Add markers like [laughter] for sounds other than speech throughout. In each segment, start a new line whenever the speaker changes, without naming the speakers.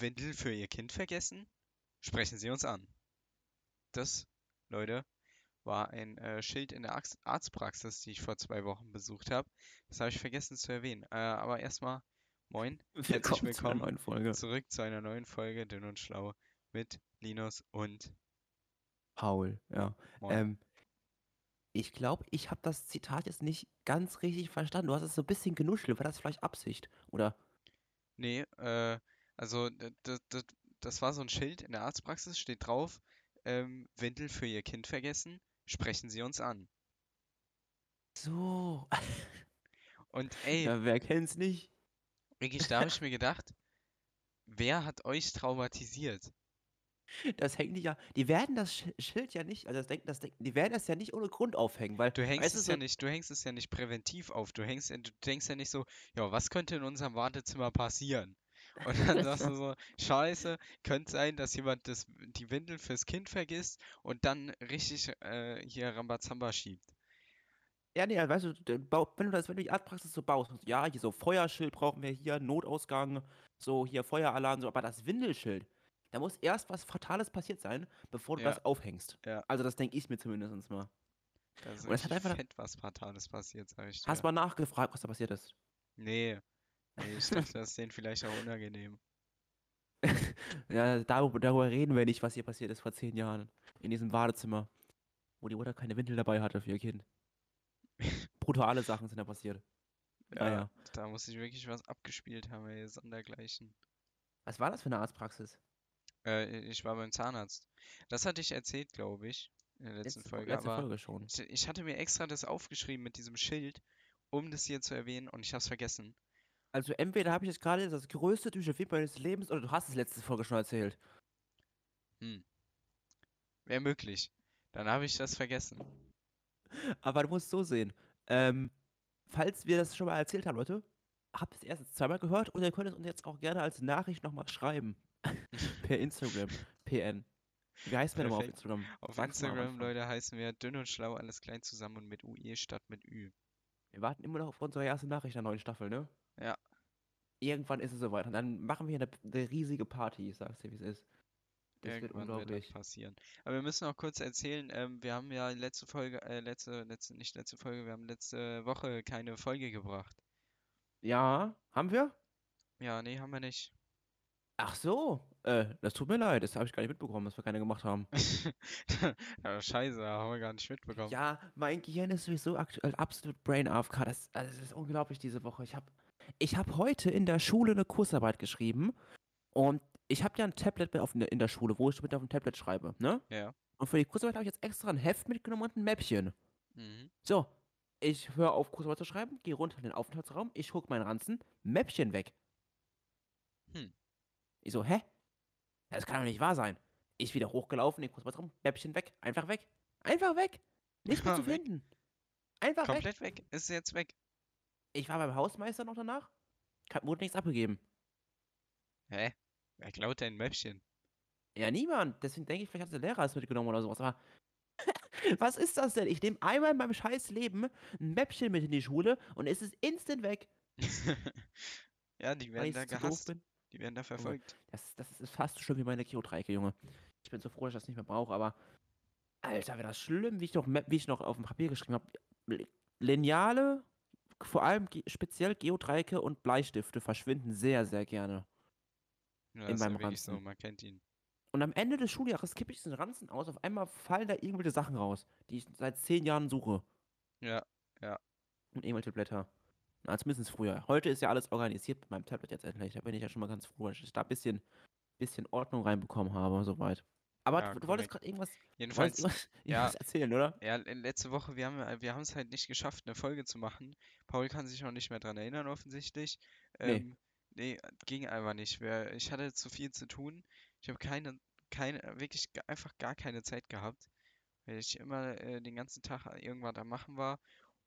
Windel für Ihr Kind vergessen? Sprechen Sie uns an. Das, Leute, war ein äh, Schild in der Ax- Arztpraxis, die ich vor zwei Wochen besucht habe. Das habe ich vergessen zu erwähnen. Äh, aber erstmal, moin, herzlich
Willkommen zu einer
willkommen
neuen Folge.
zurück zu einer neuen Folge Dünn und Schlau mit Linus und
Paul, ja. Ähm, ich glaube, ich habe das Zitat jetzt nicht ganz richtig verstanden. Du hast es so ein bisschen genuschelt. War das vielleicht Absicht? Oder?
Nee, äh, also das, das, das war so ein Schild in der Arztpraxis, steht drauf, ähm, Windel für Ihr Kind vergessen? Sprechen Sie uns an.
So. [laughs]
Und ey,
Ja, wer kennt's nicht?
wirklich, da habe ich mir gedacht, wer hat euch traumatisiert?
Das hängt nicht ja. Die werden das Sch- Schild ja nicht, also das denken, das denken, die werden das ja nicht ohne Grund aufhängen, weil,
Du hängst
weißt
es ja
so,
nicht, du hängst es ja nicht präventiv auf. Du hängst, du denkst ja nicht so, ja, was könnte in unserem Wartezimmer passieren? Und dann sagst du so, Scheiße, könnte sein, dass jemand das, die Windel fürs Kind vergisst und dann richtig äh, hier Rambazamba schiebt.
ja, nee, weißt du, du wenn du das, wenn du die Arztpraxis so baust, ja, hier so Feuerschild brauchen wir hier, Notausgang, so hier Feueralarm, so, aber das Windelschild, da muss erst was Fatales passiert sein, bevor du
Ja,
das aufhängst.
ja.
Also das denke ich mir zumindest mal.
Da ist
Und es hat einfach,
fett was Fatales passiert, sag ich
hast
dir.
mal nachgefragt, was da passiert ist.
Nee, nee, ich dachte, das ist denen vielleicht auch unangenehm. [laughs]
Ja, darüber, darüber reden wir nicht, was hier passiert ist vor zehn Jahren. In diesem Badezimmer, wo die Mutter keine Windel dabei hatte für ihr Kind. [laughs] Brutale Sachen sind da passiert.
Ja,
Naja.
da muss ich wirklich was abgespielt haben, ey, sondergleichen.
Was war das für eine Arztpraxis?
Äh, ich war beim Zahnarzt. Das hatte ich erzählt, glaube ich, in der letzten
Letzte, Fo-
Folge,
letzte Folge schon.
ich, ich hatte mir extra das aufgeschrieben mit diesem Schild, um das hier zu erwähnen und ich habe es vergessen.
Also entweder habe ich jetzt gerade das größte Déjà-vu meines Lebens oder du hast es letzte Folge schon erzählt.
Hm, wäre möglich. Dann habe ich das vergessen.
Aber du musst so sehen. Ähm, falls wir das schon mal erzählt haben, Leute, habt ihr es erst zweimal gehört und ihr könnt es uns jetzt auch gerne als Nachricht nochmal schreiben. [laughs] per Instagram, PN. Wie heißt man nochmal auf. Instagram?
Auf
Sag's
Instagram. Leute, heißen wir dünn und schlau, alles klein zusammen und mit UE statt mit Ü.
Wir warten immer noch auf unsere erste Nachricht der neuen Staffel, ne?
Ja,
Irgendwann ist es soweit. Und dann machen wir eine, eine riesige Party, ich sag's dir, wie es ist. Das wird
irgendwann wird
unglaublich.
passieren. Aber wir müssen auch kurz erzählen, ähm, wir haben ja letzte Folge, äh, letzte, letzte, nicht letzte Folge, wir haben letzte Woche keine Folge gebracht.
Ja, haben wir?
Ja, nee, haben wir nicht.
Ach so, äh, das tut mir leid, das habe ich gar nicht mitbekommen, dass wir keine gemacht haben. [laughs]
Ja, scheiße, haben wir gar nicht mitbekommen.
Ja, mein Gehirn ist sowieso aktuell absolut brain AFK. Das, also das ist unglaublich diese Woche. Ich habe ich hab heute in der Schule eine Kursarbeit geschrieben und ich habe ja ein Tablet mit auf, in der Schule, wo ich mit auf dem Tablet schreibe, ne?
Ja.
Und für die Kursarbeit habe ich jetzt extra ein Heft mitgenommen und ein Mäppchen.
Mhm.
So, ich höre auf, Kursarbeit zu schreiben, gehe runter in den Aufenthaltsraum, ich gucke meinen Ranzen, Mäppchen weg.
Hm.
Ich so, hä? Das kann doch nicht wahr sein. Ich wieder hochgelaufen, den Kursarbeitsraum, Mäppchen weg, einfach weg. Einfach weg. Nicht mehr [laughs] zu finden. Einfach weg.
Komplett weg. Ist jetzt weg.
Ich war beim Hausmeister noch danach, wurde nichts abgegeben.
Hä? Wer klaut denn ein Mäppchen?
Ja, niemand. Deswegen denke ich, vielleicht hat der Lehrer es mitgenommen oder sowas. Aber [laughs] was ist das denn? Ich nehme einmal in meinem scheiß Leben ein Mäppchen mit in die Schule und es ist instant weg, [laughs]
Ja, die werden da gehasst. Die werden da
Junge,
verfolgt.
das, das ist fast so schlimm wie meine Geodreiecke, Junge. Ich bin so froh, dass ich das nicht mehr brauche, aber Alter, wäre das schlimm, wie ich noch, wie ich noch auf dem Papier geschrieben habe. Lineale, vor allem speziell Geodreiecke und Bleistifte verschwinden sehr, sehr gerne
Ja,
in meinem
wirklich so,
Ranzen.
man kennt ihn.
Und am Ende des Schuljahres kippe ich diesen Ranzen aus, auf einmal fallen da irgendwelche Sachen raus, die ich seit zehn Jahren suche.
Ja, ja.
Und irgendwelche Blätter. Na, zumindest früher. Heute ist ja alles organisiert mit meinem Tablet jetzt endlich. Da bin ich ja schon mal ganz froh, dass ich da ein bisschen, bisschen Ordnung reinbekommen habe, soweit. Aber
Ja,
du, du wolltest gerade irgendwas,
Jedenfalls,
irgendwas, [laughs]
ja,
erzählen, oder?
ja, letzte Woche, wir haben wir haben es halt nicht geschafft, eine Folge zu machen. Paul kann sich noch nicht mehr dran erinnern, offensichtlich.
Nee.
Ähm, nee, ging einfach nicht. Wir, ich hatte zu viel zu tun. Ich habe keine, keine, wirklich einfach gar keine Zeit gehabt, weil ich immer äh, den ganzen Tag irgendwas am Machen war.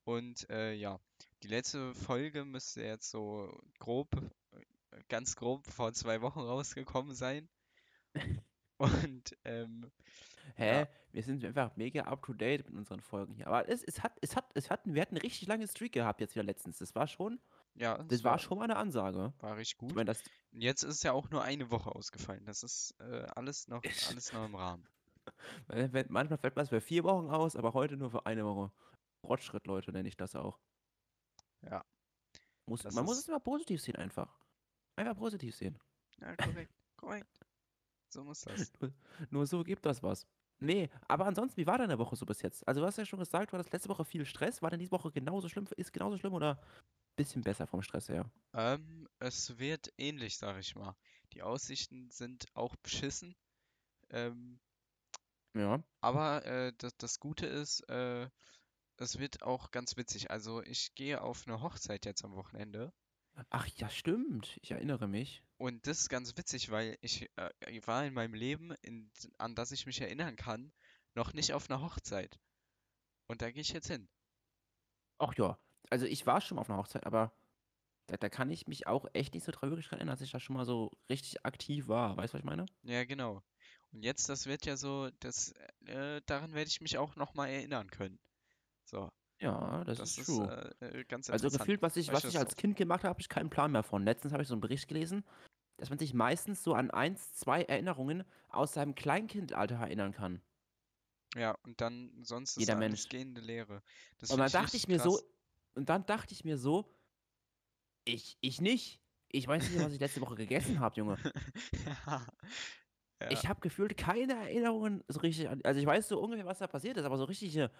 Und äh, ja, die letzte Folge müsste jetzt so grob, äh, ganz grob vor zwei Wochen rausgekommen sein. [laughs] Und ähm,
Hä?
ja,
Wir sind einfach mega up to date mit unseren Folgen hier. Aber es, es hat, es hat, es hat, wir hatten einen richtig lange Streak gehabt jetzt wieder letztens. Das war schon,
Ja,
Das
es
war
war,
schon mal eine Ansage.
war richtig
Ich
gut.
meine, das,
jetzt ist ja auch nur eine Woche ausgefallen. Das ist äh, alles noch, alles noch im Rahmen. [laughs]
manchmal fällt was für vier Wochen aus, aber heute nur für eine Woche. Fortschritt, Leute, nenne ich das auch.
Ja,
Muss,
das
man muss es immer positiv sehen, einfach. Einfach positiv sehen.
ja, korrekt, korrekt. So muss das.
Nur, nur so gibt das was. Nee, aber ansonsten, wie war deine Woche so bis jetzt? Also, du hast ja schon gesagt, du hattest letzte Woche viel Stress. War denn diese Woche genauso schlimm? Ist genauso schlimm oder ein bisschen besser vom Stress her?
Ähm, es wird ähnlich, sag ich mal. Die Aussichten sind auch beschissen. Ähm,
Ja.
aber äh, das, das Gute ist, äh, es wird auch ganz witzig. Also ich gehe auf eine Hochzeit jetzt am Wochenende.
Ach ja, stimmt. Ich erinnere mich.
Und das ist ganz witzig, weil ich äh, ich war in meinem Leben, in, an das ich mich erinnern kann, noch nicht auf einer Hochzeit. Und da gehe ich jetzt hin.
Ach ja. Also, ich war schon mal auf einer Hochzeit, aber da, da kann ich mich auch echt nicht so traurig dran erinnern, dass ich da schon mal so richtig aktiv war. Weißt du, was ich meine?
Ja, genau. Und jetzt, das wird ja so, das, äh, daran werde ich mich auch nochmal erinnern können. So,
Ja, das
das
ist
ist
true.
äh, äh,
Also gefühlt, was ich, was ich
das
als? Kind gemacht habe, habe ich keinen Plan mehr von. Letztens habe ich so einen Bericht gelesen, dass man sich meistens so an eins, zwei Erinnerungen aus seinem Kleinkindalter erinnern kann.
Ja, und dann, sonst ist
Jeder
alles
Mensch.
gehende Leere. Das
Und dann
ich
dachte ich mir so,
krass.
und dann dachte ich mir so, ich, ich nicht. Ich weiß nicht, was ich letzte Woche gegessen habe, Junge. [laughs]
Ja, ja,
Ich habe gefühlt keine Erinnerungen so richtig an. Also ich weiß so ungefähr, was da passiert ist, aber so richtige,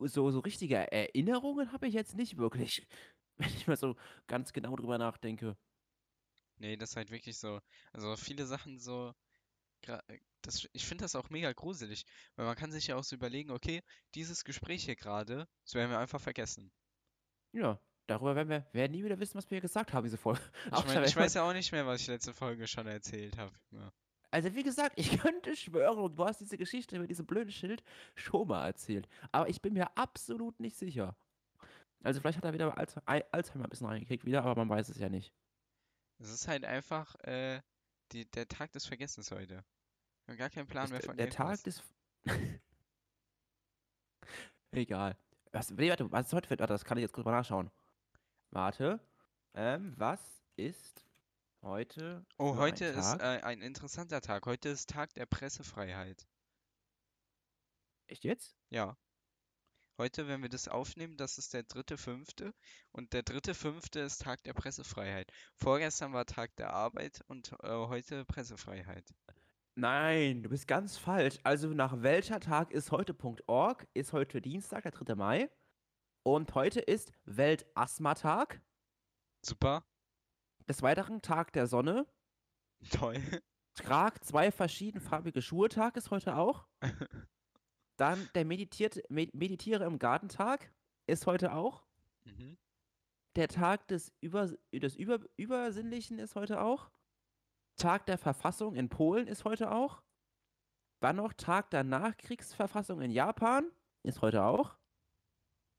so, so richtige Erinnerungen habe ich jetzt nicht wirklich. [laughs] Wenn ich mal so ganz genau drüber nachdenke.
nee, das ist halt wirklich so. Also viele Sachen so, das, ich finde das auch mega gruselig, weil man kann sich ja auch so überlegen, okay, dieses Gespräch hier gerade, das werden wir einfach vergessen.
Ja, darüber werden wir werden nie wieder wissen, was wir hier gesagt haben, diese Folge.
Ich [laughs] meine, ich weiß ja auch nicht mehr, was ich letzte Folge schon erzählt habe. Ja.
Also wie gesagt, [laughs] ich könnte schwören, und du hast diese Geschichte über dieses blöde Schild schon mal erzählt. Aber ich bin mir absolut nicht sicher. Also vielleicht hat er wieder Alz Al- Alzheimer ein bisschen reingekriegt wieder, aber man weiß es ja nicht.
Es ist halt einfach äh, die, der Tag des Vergessens heute. Wir haben gar keinen Plan
Ist
mehr
der,
von
der Tag des... [laughs] Egal. Was, warte, was ist heute für... Warte, das kann ich jetzt kurz mal nachschauen. Warte. Ähm, was ist heute
Oh, heute
ein
ist
Tag?
äh, ein interessanter Tag. Heute ist Tag der Pressefreiheit.
Echt jetzt?
Ja. Heute, wenn wir das aufnehmen, das ist der dritte Fünfte und der dritte Fünfte ist Tag der Pressefreiheit. Vorgestern war Tag der Arbeit und äh, heute Pressefreiheit.
Nein, du bist ganz falsch. Also nach welcher Tag ist heute.org? Ist heute Dienstag, der 3. Mai. Und heute ist Weltasthma-Tag.
Super,
Des Weiteren Tag der Sonne.
toll.
Trag zwei verschiedenfarbige Schuhe Tag ist heute auch. [laughs] Dann der meditiert, Me Meditiere im Gartentag ist heute auch.
Mhm.
Der Tag des, Über, des Über, Übersinnlichen ist heute auch. Tag der Verfassung in Polen ist heute auch. Dann noch Tag der Nachkriegsverfassung in Japan ist heute auch.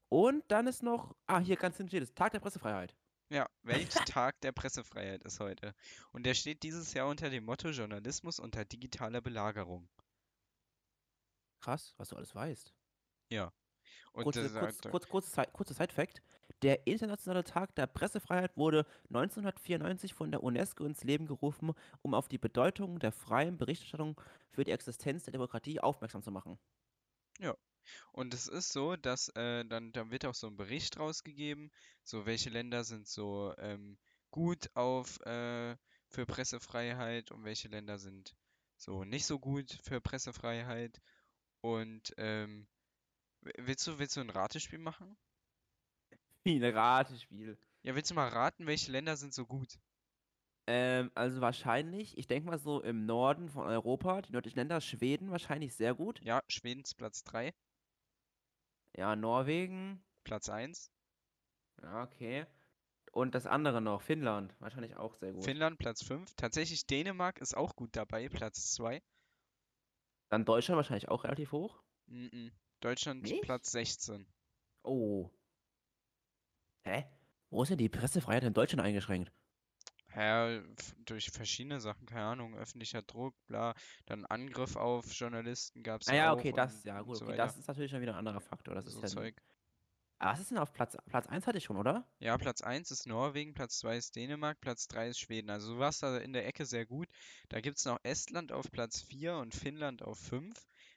Und dann ist noch, ah, hier ganz hinten steht es, Tag der Pressefreiheit.
Ja, [laughs] Welttag der Pressefreiheit ist heute. Und der steht dieses Jahr unter dem Motto Journalismus unter digitaler Belagerung.
Krass, was du alles weißt.
Ja. Und
Kurze,
das,
kurz, kurz, kurz, Side- kurzer Side-Fact. Der Internationale Tag der Pressefreiheit wurde 1994 von der UNESCO ins Leben gerufen, um auf die Bedeutung der freien Berichterstattung für die Existenz der Demokratie aufmerksam zu machen.
Ja. Und es ist so, dass äh, dann, dann wird auch so ein Bericht rausgegeben, so welche Länder sind so ähm, gut auf äh, für Pressefreiheit und welche Länder sind so nicht so gut für Pressefreiheit. Und ähm, willst du, willst du ein Ratespiel machen?
Wie ein Ratespiel.
Ja, willst du mal raten, welche Länder sind so gut?
Ähm, also wahrscheinlich, ich denke mal so im Norden von Europa, die nördlichen Länder, Schweden wahrscheinlich sehr gut.
Ja, Schweden ist Platz 3,
Ja, Norwegen.
Platz 1,
Ja, okay. Und das andere noch, Finnland, wahrscheinlich auch sehr gut.
Finnland Platz 5. Tatsächlich Dänemark ist auch gut dabei, Platz 2.
Dann Deutschland wahrscheinlich auch relativ hoch.
Mhm. Deutschland
Nicht?
Platz 16.
Oh. Hä? Wo ist denn die Pressefreiheit in Deutschland eingeschränkt?
Ja, durch verschiedene Sachen, keine Ahnung, öffentlicher Druck, bla, dann Angriff auf Journalisten gab es
Ah ja,
auch
okay, das, ja gut,
so
okay, das ist natürlich schon wieder ein anderer Faktor. Das ist
so
ja,
Zeug.
Aber was ist denn auf Platz, Platz 1 hatte ich schon, oder?
Ja, Platz 1 ist Norwegen, Platz 2 ist Dänemark, Platz 3 ist Schweden. Also du warst da in der Ecke sehr gut. Da gibt es noch Estland auf Platz 4 und Finnland auf 5.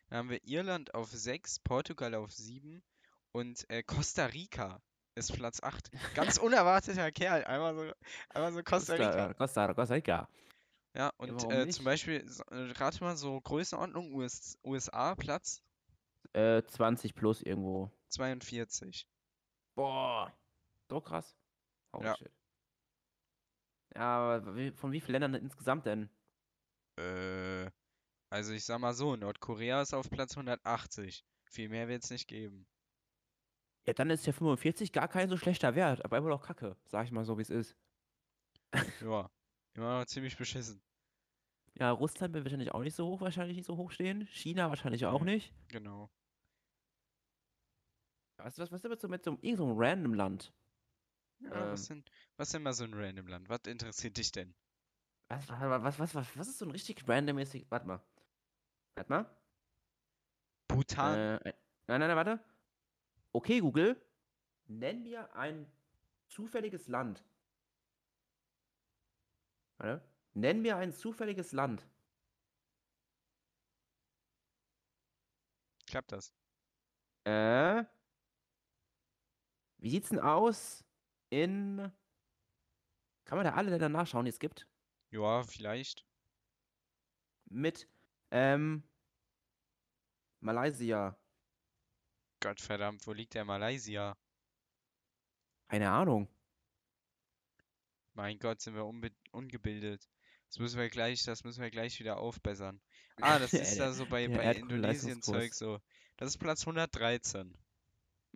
Dann haben wir Irland auf 6, Portugal auf 7 und äh, Costa Rica ist Platz 8. Ganz unerwarteter Kerl. Einmal so, einmal so Costa Rica.
Costa, Costa Rica.
Ja, und
warum
äh, zum Beispiel, rate mal so Größenordnung US, USA, Platz
Äh, 20 plus irgendwo.
42.
Boah. So krass. Holy
Ja.
shit. Ja, aber von wie vielen Ländern insgesamt denn?
Äh, also ich sag mal so, Nordkorea ist auf Platz 180. Viel mehr wird es nicht geben.
Ja, dann ist ja 45 gar kein so schlechter Wert, aber immer noch kacke, sag ich mal so, wie es ist.
Ja, immer noch ziemlich beschissen.
Ja, Russland wird wahrscheinlich auch nicht so hoch, wahrscheinlich nicht so hoch stehen. China wahrscheinlich auch
Nee.
nicht.
Genau.
Was, was, was ist so, mit so irgend so einem random Land?
Ja, was
Ähm.
denn, was denn mal so ein random Land? Was interessiert dich denn?
Was, was, was, was, was, was ist so ein richtig randommäßig. Warte mal. Warte mal.
Bhutan?
Äh, ein- nein, nein, nein, warte. Okay, Google. Nenn mir ein zufälliges Land. Warte. Nenn mir ein zufälliges Land.
Klappt das?
Äh. Wie sieht's denn aus in. Kann man da alle Länder nachschauen, die es gibt?
Ja, vielleicht.
Mit, ähm. Malaysia.
Gottverdammt, wo liegt der Malaysia?
Keine Ahnung.
Mein Gott, sind wir ungebildet. Das müssen wir gleich, das müssen wir gleich wieder aufbessern. [laughs] Ah, das ist da so bei,
der
bei. Indonesien-Zeug so. Das ist Platz 113.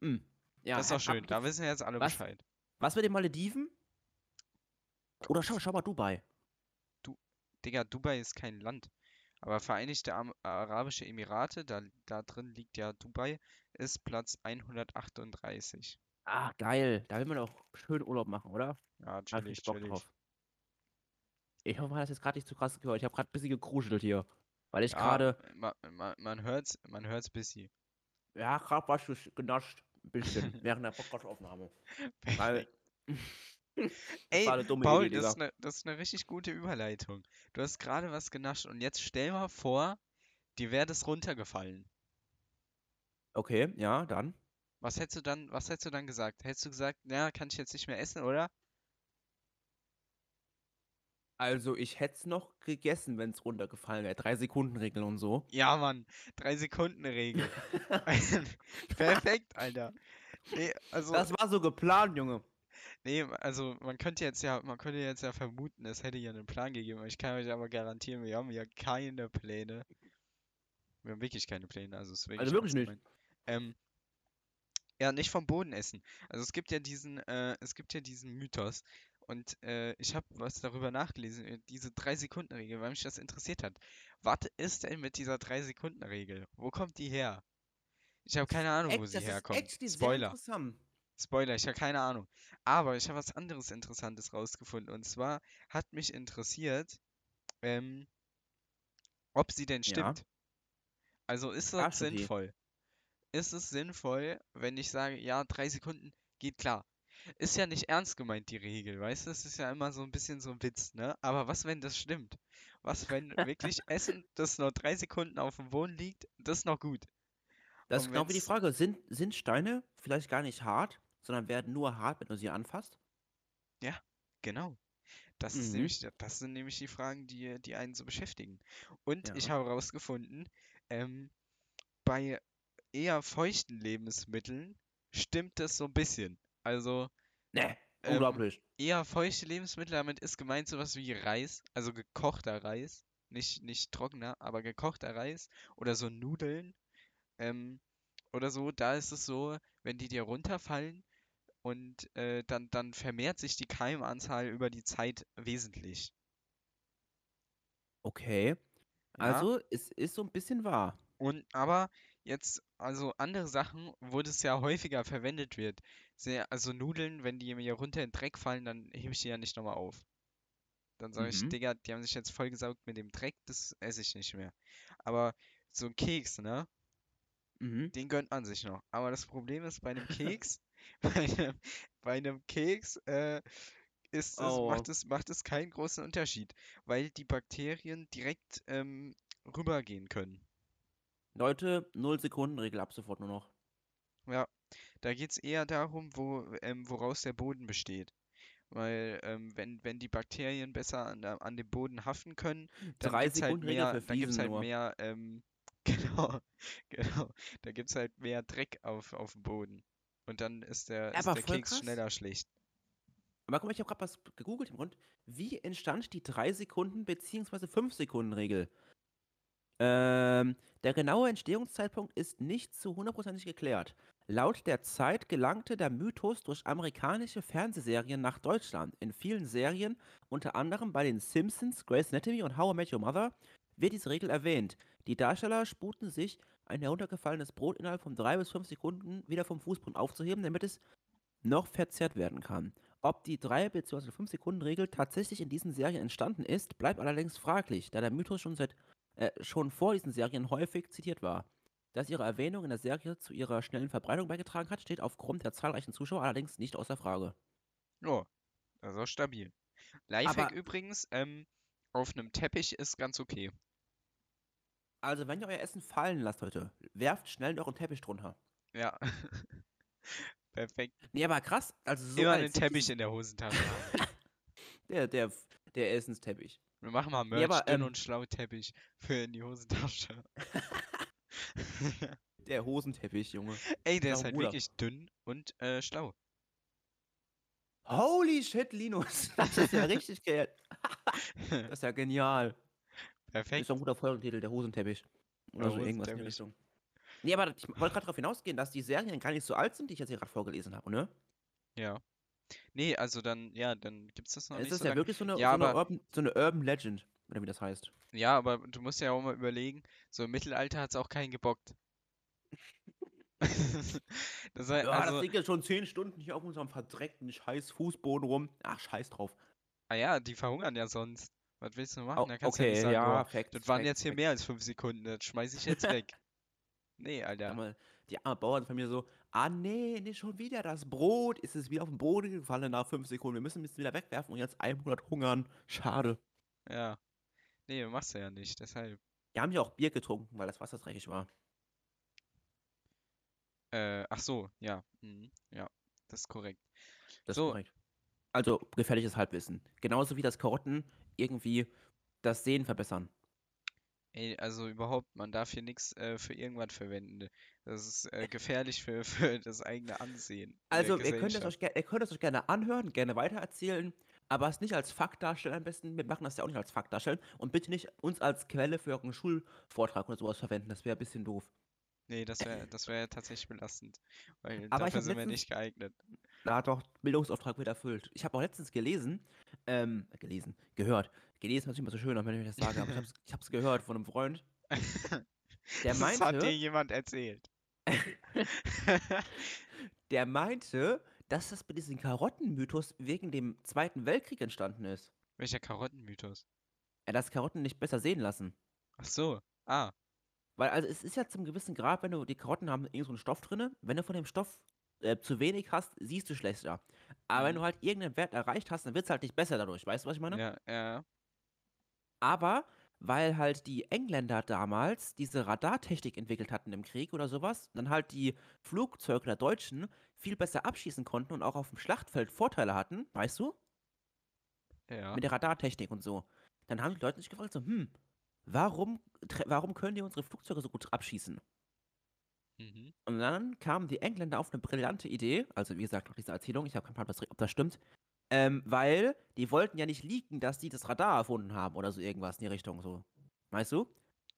Hm. Ja,
Das ist doch schön. Da wissen jetzt alle
was?
Bescheid.
Was mit den Malediven? Oder schau, schau mal Dubai.
Digga, Dubai ist kein Land. Aber Vereinigte Arabische Emirate, da, da drin liegt ja Dubai, ist Platz 138.
Ah, geil. Da will man doch schön Urlaub machen, oder?
Ja, chillig,
Bock
chillig.
drauf. Ich hoffe, man hat das jetzt gerade nicht zu krass gehört. Ich habe gerade ein bisschen gekruschelt hier. Weil ich
Ja,
gerade.
ma, ma, man hört's, man hört's busy.
Ja, gerade was genascht. Ein bisschen. [laughs] während der Podcast-Aufnahme. Weil.
Ey,
dumme
Paul,
Idee,
das ist eine, das ist eine richtig gute Überleitung. Du hast gerade was genascht und jetzt stell mal vor, dir wäre das runtergefallen.
Okay, ja, dann.
Was hättest du dann, was hättest du dann gesagt? Hättest du gesagt, ja, kann ich jetzt nicht mehr essen, oder?
Also, ich hätte es noch gegessen, wenn es runtergefallen wäre. Drei Sekunden Regel und so.
Ja, Mann, drei Sekunden Regel. [laughs] [laughs] Perfekt, Alter. Nee, also,
Das war so geplant, Junge.
Nee, also man könnte jetzt ja, man könnte jetzt ja vermuten, es hätte ja einen Plan gegeben. Ich kann euch aber garantieren, wir haben ja keine Pläne. Wir haben wirklich keine Pläne, also es wirklich
Also wirklich nicht.
Ähm, ja, nicht vom Boden essen. Also es gibt ja diesen, äh, es gibt ja diesen Mythos und äh, ich habe was darüber nachgelesen, äh, diese drei Sekunden Regel, weil mich das interessiert hat. Was ist denn mit dieser drei Sekunden Regel? Wo kommt die her? Ich habe keine Ahnung, wo sie herkommt. Spoiler. Spoiler, ich habe keine Ahnung. Aber ich habe was anderes Interessantes rausgefunden. Und zwar hat mich interessiert, ähm, ob sie denn
Ja.
stimmt. Also ist das
die.
sinnvoll? Ist es sinnvoll, wenn ich sage, ja, drei Sekunden geht klar? Ist ja nicht ernst gemeint, die Regel, weißt du? Es ist ja immer so ein bisschen so ein Witz, ne? Aber was, wenn das stimmt? Was, wenn [laughs] wirklich Essen, das nur drei Sekunden auf dem Boden liegt, das ist noch gut?
Das ist genau wie die Frage. Sind, sind Steine vielleicht gar nicht hart, sondern werden nur hart, wenn du sie anfasst?
Genau. Das ist
Mhm.
nämlich, das sind nämlich die Fragen, die, die einen so beschäftigen. Und ich
Ja.
habe herausgefunden, ähm, bei eher feuchten Lebensmitteln stimmt das so ein bisschen. Also
Ne,
Ähm,
unglaublich.
eher feuchte Lebensmittel, damit ist gemeint sowas wie Reis, also gekochter Reis, nicht, nicht trockener, aber gekochter Reis oder so Nudeln ähm, oder so. Da ist es so, wenn die dir runterfallen und äh, dann, dann vermehrt sich die Keimanzahl über die Zeit wesentlich.
Okay.
Ja?
Also, es ist so ein bisschen wahr.
Und aber jetzt, also andere Sachen, wo das ja häufiger verwendet wird, sehr, also Nudeln, wenn die mir runter in den Dreck fallen, dann hebe ich die ja nicht nochmal auf. Dann sage ich,
Mhm.
Digga, die haben sich jetzt vollgesaugt mit dem Dreck, das esse ich nicht mehr. Aber so ein Keks, ne?
Mhm.
Den gönnt man sich noch. Aber das Problem ist bei dem Keks, [laughs] [laughs] Bei einem, bei einem Keks äh, ist es,
Oh.
macht es, macht es keinen großen Unterschied, weil die Bakterien direkt ähm, rübergehen können.
Leute, 0 Sekunden Regel ab sofort nur noch.
Ja, da geht es eher darum, wo, ähm, woraus der Boden besteht. Weil ähm, wenn, wenn die Bakterien besser an, der, an dem Boden haften können, dann
Drei
gibt's halt mehr, dann gibt's halt
nur.
mehr, ähm, [laughs] genau, genau, da gibt's halt mehr Dreck auf, auf dem Boden. Und dann ist der, ist der Keks
krass.
schneller schlecht.
Aber guck mal, ich habe gerade was gegoogelt im Grund. Wie entstand die 3 Sekunden bzw. 5 Sekunden Regel? Ähm, der genaue Entstehungszeitpunkt ist nicht zu hundertprozentig geklärt. Laut der Zeit gelangte der Mythos durch amerikanische Fernsehserien nach Deutschland. In vielen Serien, unter anderem bei den Simpsons, Grey's Anatomy und How I Met Your Mother, wird diese Regel erwähnt. Die Darsteller sputen sich, ein heruntergefallenes Brot innerhalb von 3 bis 5 Sekunden wieder vom Fußboden aufzuheben, damit es noch verzehrt werden kann. Ob die 3 bzw. 5 Sekunden Regel tatsächlich in diesen Serien entstanden ist, bleibt allerdings fraglich, da der Mythos schon seit äh, schon vor diesen Serien häufig zitiert war. Dass ihre Erwähnung in der Serie zu ihrer schnellen Verbreitung beigetragen hat, steht aufgrund der zahlreichen Zuschauer allerdings nicht außer Frage.
Oh, das ist auch stabil. Lifehack übrigens, ähm, auf einem Teppich ist ganz okay.
Also, wenn ihr euer Essen fallen lasst heute, werft schnell noch einen Teppich drunter.
Ja. [laughs] Perfekt.
Nee, aber krass, also so
Immer einen Teppich in der Hosentasche [laughs]
der, der, der Essensteppich.
Wir machen mal
Nee,
Merch,
aber,
dünn
ähm,
und schlau Teppich für in die Hosentasche. [laughs]
Der Hosenteppich, Junge.
Ey, der ist halt
Bruder.
wirklich dünn und äh, schlau.
Holy shit, Linus. Das ist ja richtig geil. Das ist ja genial. Das
Perfekt.
ist doch ein guter Folgentitel, der Hosenteppich. Oder
Der
so irgendwas in die
Hosenteppich.
Richtung. Nee, aber ich wollte gerade darauf hinausgehen, dass die Serien gar nicht so alt sind, die ich jetzt hier gerade vorgelesen habe, ne?
Ja. Nee, also dann, ja, dann gibt's das noch
Es
nicht
ist
so
ja wirklich so eine,
Ja,
so, eine Urban, so eine Urban Legend, oder wie das heißt.
Ja, aber du musst ja auch mal überlegen, so im Mittelalter hat's auch keinen gebockt. [laughs] Das war,
Ja,
also,
das liegt jetzt schon 10 Stunden hier auf unserem verdreckten scheiß Fußboden rum. Ach, scheiß drauf.
ah ja, die verhungern ja sonst. Was willst du machen?
Au-
Da kannst du ja
okay,
sagen,
ja,
oh,
Facts,
das waren
Facts,
jetzt hier
Facts.
mehr als fünf Sekunden, das schmeiß ich jetzt [laughs] weg. Nee, Alter.
Einmal die arme Bauernfamilie so, ah nee, nicht schon wieder das Brot, ist es wieder auf den Boden gefallen nach 5 Sekunden. Wir müssen es wieder wegwerfen und jetzt einen Monat hungern. Schade.
Ja. Nee, machst du ja nicht, deshalb.
Wir haben ja auch Bier getrunken, weil das Wasser dreckig war.
Äh, ach so, ja. Mhm, ja, das ist korrekt.
Das
So.
ist korrekt. Also gefährliches Halbwissen. Genauso wie das Karotten irgendwie das Sehen verbessern.
Ey, also überhaupt, man darf hier nichts äh, für irgendwas verwenden. Das ist äh, gefährlich für, [laughs] für das eigene Ansehen.
Also ihr könnt, es
Gesellschaft.
euch, ihr könnt es euch gerne anhören, gerne weitererzählen, aber es nicht als Fakt darstellen am besten. Wir machen das ja auch nicht als Fakt darstellen. Und bitte nicht uns als Quelle für irgendeinen Schulvortrag oder sowas verwenden. Das wäre ein bisschen doof.
Nee, das wäre das wär tatsächlich belastend. Weil
Aber
dafür sind wir nicht geeignet.
Da hat doch Bildungsauftrag wird erfüllt. Ich habe auch letztens gelesen, ähm, gelesen, gehört. Gelesen ist immer so schön, wenn ich das sage, aber ich hab's, ich hab's gehört von einem Freund. [laughs] Der
das hat
meinte,
dir jemand erzählt. [laughs] [laughs]
der meinte, dass das mit diesem Karottenmythos wegen dem Zweiten Weltkrieg entstanden ist.
Welcher Karottenmythos?
Er dass Karotten nicht besser sehen lassen.
Ach so. Ah,
Weil, also es ist ja zum gewissen Grad, wenn du die Karotten haben irgend so einen Stoff drinne, wenn du von dem Stoff äh, zu wenig hast, siehst du schlechter. Aber wenn
Mhm.
du halt irgendeinen Wert erreicht hast, dann wird es halt nicht besser dadurch. Weißt du, was ich meine?
ja, ja.
Aber weil halt die Engländer damals diese Radartechnik entwickelt hatten im Krieg oder sowas, dann halt die Flugzeuge der Deutschen viel besser abschießen konnten und auch auf dem Schlachtfeld Vorteile hatten, weißt du?
Ja.
Mit der Radartechnik und so. Dann haben die Leute sich gefragt, so, hm, warum, warum können die unsere Flugzeuge so gut abschießen?
Mhm.
Und dann kamen die Engländer auf eine brillante Idee, also wie gesagt, nach dieser Erzählung, ich habe keinen Plan, ob das stimmt, ähm, weil die wollten ja nicht leaken, dass die das Radar erfunden haben oder so irgendwas in die Richtung, so. Weißt du?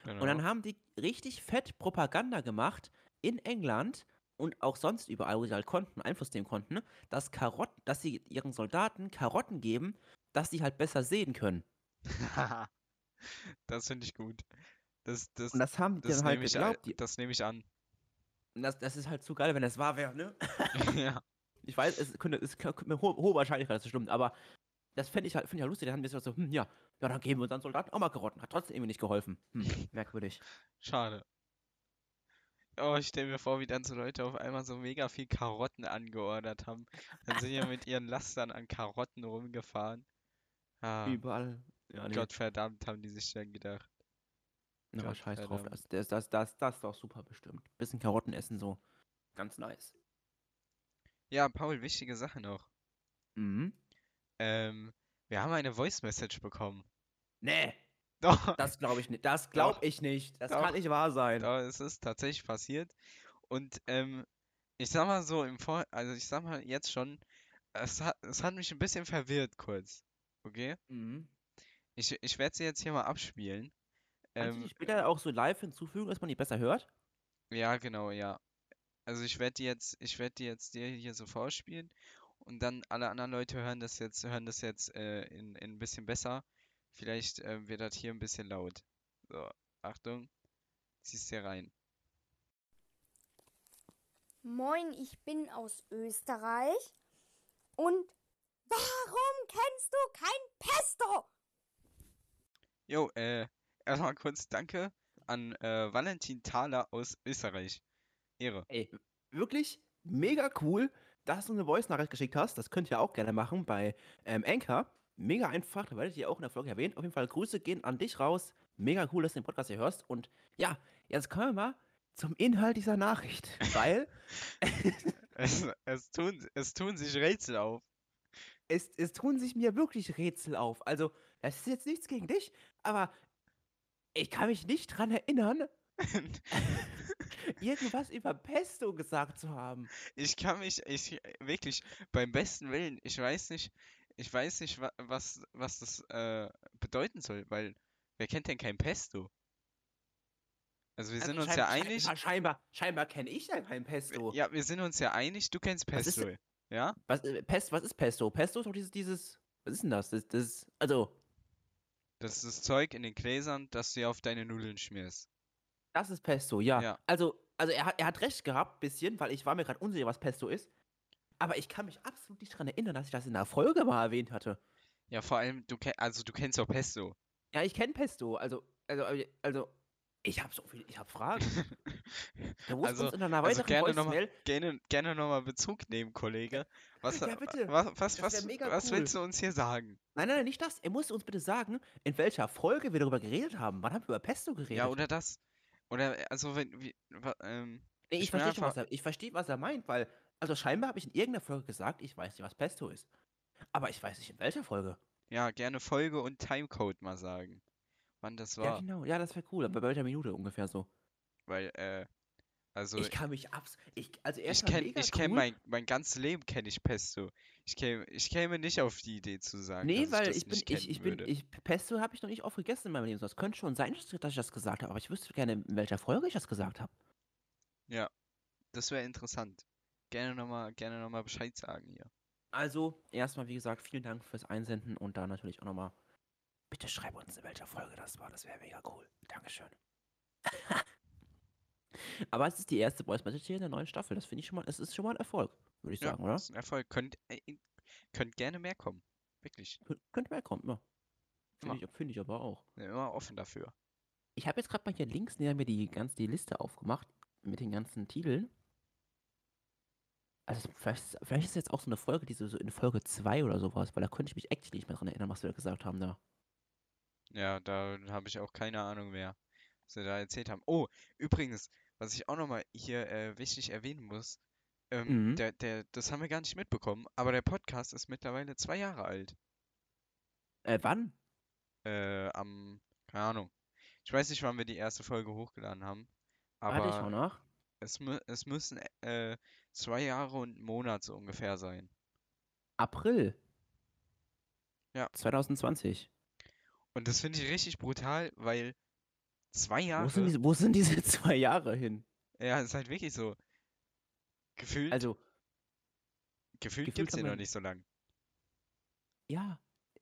Genau.
Und dann haben die richtig fett Propaganda gemacht in England und auch sonst überall, wo sie halt konnten, Einfluss nehmen konnten, dass Karotten, dass sie ihren Soldaten Karotten geben, dass sie halt besser sehen können. [laughs]
das finde ich gut. Das, das,
Und das haben die
das
dann halt geglaubt. Die,
das nehme ich an.
Das, das ist halt zu geil, wenn das wahr wäre, ne? [laughs]
ja.
Ich weiß, es könnte, es könnte mit ho hoher Wahrscheinlichkeit, dass es stimmt, aber das fände ich halt, finde ich halt lustig. Dann haben wir so, hm, ja, ja, dann geben wir unseren Soldaten auch mal Karotten. Hat trotzdem irgendwie nicht geholfen. Hm, [laughs] merkwürdig.
Schade. Oh, ich stell mir vor, wie dann so Leute auf einmal so mega viel Karotten angeordert haben. Dann sind ja mit ihren Lastern an Karotten rumgefahren. Ah,
Überall. Ja, nee.
Gottverdammt, haben die sich dann gedacht.
Aber scheiß drauf. Das, das, das, das, das ist doch super bestimmt. Bisschen Karotten essen so. Ganz nice.
Ja, Paul, wichtige Sache noch.
Mhm.
Ähm, wir haben eine Voice Message bekommen.
Nee,
Doch,
das glaube ich nicht. Das glaube ich nicht. Das
Doch.
kann nicht wahr sein.
doch, es ist tatsächlich passiert. Und ähm, ich sag mal so im Vor, also ich sag mal jetzt schon, es hat, es hat mich ein bisschen verwirrt kurz. Okay?
Mhm.
Ich, ich werde sie jetzt hier mal abspielen.
Kannst du
Ähm,
die später auch so live hinzufügen, dass man die besser hört?
ja, genau, ja. Also ich werde die jetzt, ich werde die jetzt dir hier so vorspielen und dann alle anderen Leute hören das jetzt, hören das jetzt äh, in, in ein bisschen besser. Vielleicht äh, wird das hier ein bisschen laut. So, Achtung, ziehst hier rein.
Moin, ich bin aus Österreich. Und warum kennst du kein Pesto?
Jo, äh, erstmal kurz Danke an äh, Valentin Thaler aus Österreich. Ehre.
Ey, wirklich mega cool, dass du eine Voice-Nachricht geschickt hast. Das könnt ihr auch gerne machen bei ähm, Anchor. Mega einfach, da werdet ihr auch in der Folge erwähnt. Auf jeden Fall Grüße gehen an dich raus. Mega cool, dass du den Podcast hier hörst. Und ja, jetzt kommen wir mal zum Inhalt dieser Nachricht. [laughs] Weil
Es, es, tun, es tun sich Rätsel auf.
es, es tun sich mir wirklich Rätsel auf. Also, das ist jetzt nichts gegen dich, aber ich kann mich nicht dran erinnern, [laughs] irgendwas über Pesto gesagt zu haben.
Ich kann mich, ich wirklich, beim besten Willen, ich weiß nicht, ich weiß nicht, wa was, was das äh, bedeuten soll, weil wer kennt denn kein Pesto? Also wir sind
Also
uns ja einig,
Scheinbar, scheinbar, scheinbar kenne ich ja kein Pesto.
ja, wir sind uns ja einig, du kennst
Was ist
Pesto, ja?
Was, äh, Pest, was ist Pesto? Pesto ist doch dieses, dieses. Was ist denn das? Das, das also,
Das ist das Zeug in den Gläsern, das du dir auf deine Nudeln schmierst.
das ist Pesto, ja.
Ja.
Also, also er, hat, er hat recht gehabt, bisschen, weil ich war mir gerade unsicher, was Pesto ist. Aber ich kann mich absolut nicht dran erinnern, dass ich das in der Folge mal erwähnt hatte.
Ja, vor allem, du kennst, also du kennst doch Pesto.
Ja, ich kenne Pesto. Also, also, also, ich habe so viel, ich habe Fragen. [laughs] Du musst
Also-
uns in einer
also
weiteren
gerne noch mal-
Voicemail
Gerne, gerne nochmal Bezug nehmen, Kollege. Was,
Ja, bitte.
was, was, was, was
cool.
willst du uns hier sagen?
Nein, nein, nein, nicht das. Er muss uns bitte sagen, in welcher Folge wir darüber geredet haben. Wann haben wir über Pesto geredet?
Ja, oder das. Oder, also, wenn, wie, ähm,
nee, ich,
ich
verstehe schon, was er, ich verstehe, was er meint, weil, also scheinbar habe ich in irgendeiner Folge gesagt, ich weiß nicht, was Pesto ist. Aber ich weiß nicht, in welcher Folge.
ja, gerne Folge und Timecode mal sagen. Wann das
Ja,
war.
genau. Ja, das wäre cool. Aber bei welcher Minute ungefähr so?
Weil, äh, also,
ich kann mich abs... Ich, also
ich
erstmal
kenn,
mega
ich kenn
cool.
mein, mein ganzes Leben kenne ich Pesto. Ich käme, ich käme nicht auf die Idee zu sagen,
Nee,
dass
weil
ich das
ich bin, ich, ich bin, ich, Pesto habe ich noch nicht oft gegessen in meinem Leben. Das könnte schon sein, dass ich das gesagt habe, aber ich wüsste gerne, in welcher Folge ich das gesagt habe.
Das wäre interessant. Gerne nochmal, gerne noch mal Bescheid sagen hier.
Also, erstmal, wie gesagt, vielen Dank fürs Einsenden und dann natürlich auch nochmal, bitte schreib uns, in welcher Folge das war. Das wäre mega cool. Dankeschön. [laughs] Aber es ist die erste Voice Message hier in der neuen Staffel. Das finde ich schon mal, es ist schon mal ein Erfolg, würde ich
Ja,
sagen, oder?
ist ein Erfolg. Könnt, äh, könnt gerne mehr kommen. Wirklich.
Kön- Könnte mehr kommen, ja. Finde ich, find ich aber auch.
Bin immer offen dafür.
Ich habe jetzt gerade mal hier links neben mir die ganz die Liste aufgemacht mit den ganzen Titeln. Also vielleicht, ist- vielleicht ist es jetzt auch so eine Folge, die so, so in Folge 2 oder sowas, weil da könnte ich mich echt nicht mehr dran erinnern, was wir da gesagt haben da.
Ja, da habe ich auch keine Ahnung mehr, was wir da erzählt haben. Oh, übrigens, was ich auch nochmal hier äh, wichtig erwähnen muss, ähm,
Mhm.
der, der, das haben wir gar nicht mitbekommen, aber der Podcast ist mittlerweile zwei Jahre alt.
Äh, wann?
Äh, am, keine Ahnung. Ich weiß nicht, wann wir die erste Folge hochgeladen haben,
Warte, ich schau
aber
nach.
es, mü es müssen äh, zwei Jahre und einen Monat so ungefähr sein.
April.
Ja.
2020.
Und das finde ich richtig brutal, weil zwei
Wo
Jahre,
sind, diese, wo sind diese [laughs] zwei Jahre hin?
ja, ist halt wirklich so. Gefühlt,
Also,
gefühlt
gefühlt haben
den
wir-
noch nicht so lang.
ja.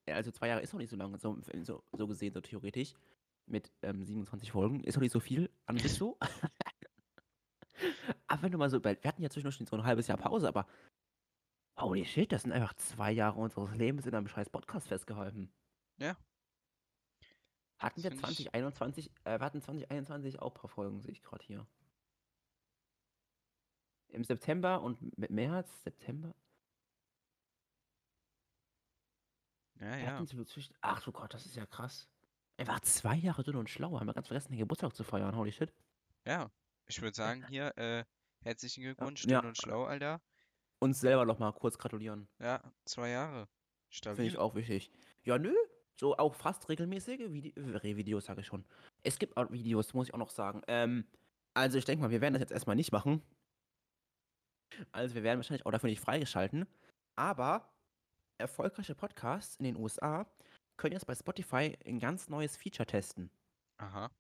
Ja, Also zwei Jahre ist noch nicht so lange, so, so, so gesehen, so theoretisch. Mit ähm, 27 Folgen. Ist noch nicht so viel an sich so. [laughs] aber wenn du mal so, wir hatten ja zwischendurch so ein halbes Jahr Pause, aber holy shit, das sind einfach zwei Jahre unseres Lebens in einem scheiß Podcast festgehalten.
Ja.
Hatten
Das
wir
find ich-
2021, äh, wir hatten 2021 auch ein paar Folgen, sehe ich gerade hier. Im September und M- März, September.
Ja, ja.
hatten zwischen- Ach du Gott, das ist ja krass. Er war zwei Jahre dünn und schlau. Haben wir ganz vergessen, den Geburtstag zu feiern. Holy shit.
Ja. Ich würde sagen, hier, äh, herzlichen Glückwunsch,
ja.
dünn und schlau, Alter.
Uns selber noch mal kurz gratulieren.
Ja, zwei Jahre.
Finde ich
Stabil.
auch wichtig. Ja, nö. So auch fast regelmäßige Vide äh, Videos, sage ich schon. Es gibt auch Videos, muss ich auch noch sagen. Ähm, also ich denke mal, wir werden das jetzt erstmal nicht machen. Also wir werden wahrscheinlich auch dafür nicht freigeschalten. Aber erfolgreiche Podcasts in den USA können jetzt bei Spotify ein ganz neues Feature testen.
Aha.